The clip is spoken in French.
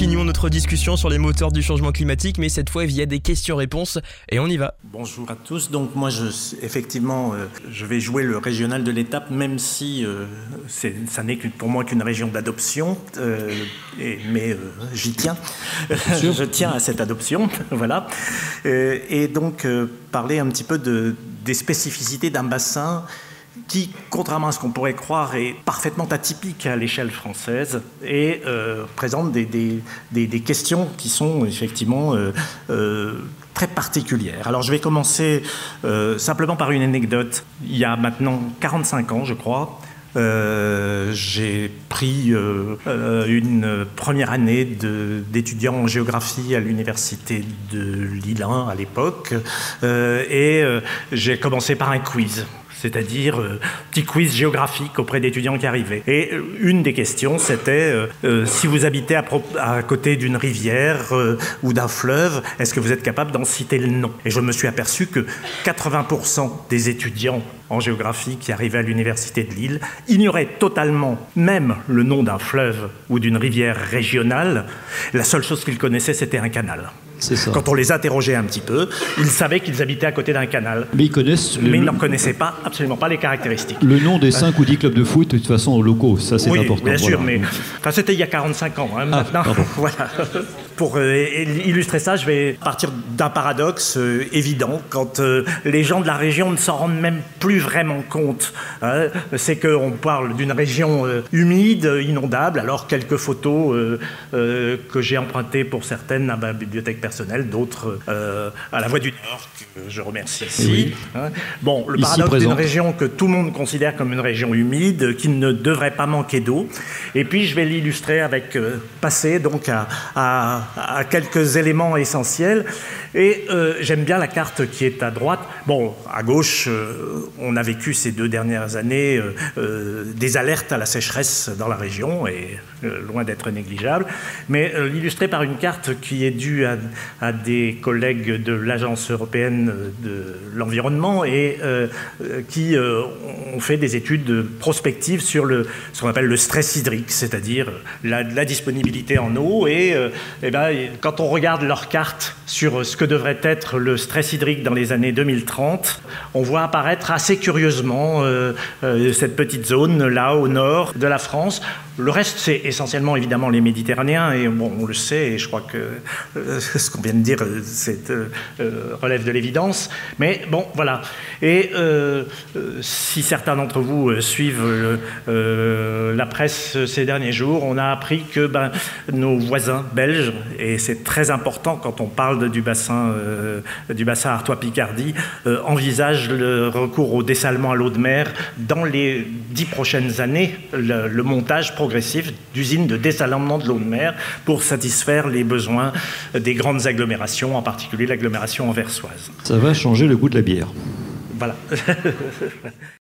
continuons notre discussion sur les moteurs du changement climatique, mais cette fois via des questions-réponses. Et on y va. Bonjour à tous. Donc moi, je, effectivement, euh, je vais jouer le régional de l'étape, même si euh, ça n'est pour moi qu'une région d'adoption. Euh, mais j'y tiens. je tiens à cette adoption. voilà. et donc, parler un petit peu de, des spécificités d'un bassin qui, contrairement à ce qu'on pourrait croire, est parfaitement atypique à l'échelle française et euh, présente des, questions qui sont effectivement euh, euh, très particulières. Alors je vais commencer simplement par une anecdote. Il y a maintenant 45 ans, je crois, j'ai pris une première année d'étudiant en géographie à l'université de Lille 1 à l'époque et j'ai commencé par un quiz c'est-à-dire euh, petit quiz géographique auprès d'étudiants qui arrivaient. Et euh, une des questions, c'était euh, si vous habitez à, à côté d'une rivière ou d'un fleuve, est-ce que vous êtes capable d'en citer le nom? Et je me suis aperçu que 80% des étudiants en géographie qui arrivaient à l'université de Lille ignoraient totalement même le nom d'un fleuve ou d'une rivière régionale. La seule chose qu'ils connaissaient, c'était un canal. Quand on les interrogeait un petit peu, ils savaient qu'ils habitaient à côté d'un canal. Mais ils connaissent. Mais ils n'en connaissaient pas, absolument pas les caractéristiques. Le nom des 5 ou 10 clubs de foot, de toute façon, locaux, ça c'est oui, important. Bien sûr, mais enfin, c'était il y a 45 ans. Hein, ah, maintenant, voilà. Pour euh, illustrer ça, je vais partir d'un paradoxe euh, évident. Quand euh, les gens de la région ne s'en rendent même plus vraiment compte, hein, c'est qu'on parle d'une région humide, inondable. Alors, quelques photos que j'ai empruntées pour certaines à ma bibliothèque personnelle d'autres à la Voie du Nord, que je remercie ici. Hein. Bon, le paradoxe d'une région que tout le monde considère comme une région humide, qui ne devrait pas manquer d'eau. Et puis, je vais l'illustrer avec passer donc à, à, quelques éléments essentiels. Et euh, j'aime bien la carte qui est à droite. Bon, à gauche, on a vécu ces deux dernières années des alertes à la sécheresse dans la région, et loin d'être négligeable. Mais l'illustrer par une carte qui est due à, à des collègues de l'Agence européenne de l'environnement et euh, qui euh, ont fait des études prospectives sur ce qu'on appelle le stress hydrique, c'est-à-dire la, disponibilité en eau. Et, et euh, quand on regarde leur carte sur ce que devrait être le stress hydrique dans les années 2030, on voit apparaître assez curieusement cette petite zone là au nord de la France. Le reste, c'est essentiellement évidemment les Méditerranéens, et on le sait, et je crois que ce qu'on vient de dire euh, euh, relève de l'évidence. Mais bon, voilà. Et euh, si certains d'entre vous suivent la presse ces derniers jours, on a appris que ben, nos voisins belges, et c'est très important quand on parle du bassin, du bassin Artois-Picardie, envisagent le recours au dessalement à l'eau de mer dans les dix prochaines années, le, le montage progressif d'usines de dessalement de l'eau de mer pour satisfaire les besoins des grandes agglomérations, en particulier l'agglomération anversoise. Ça va changer le goût de la bière. Voilà.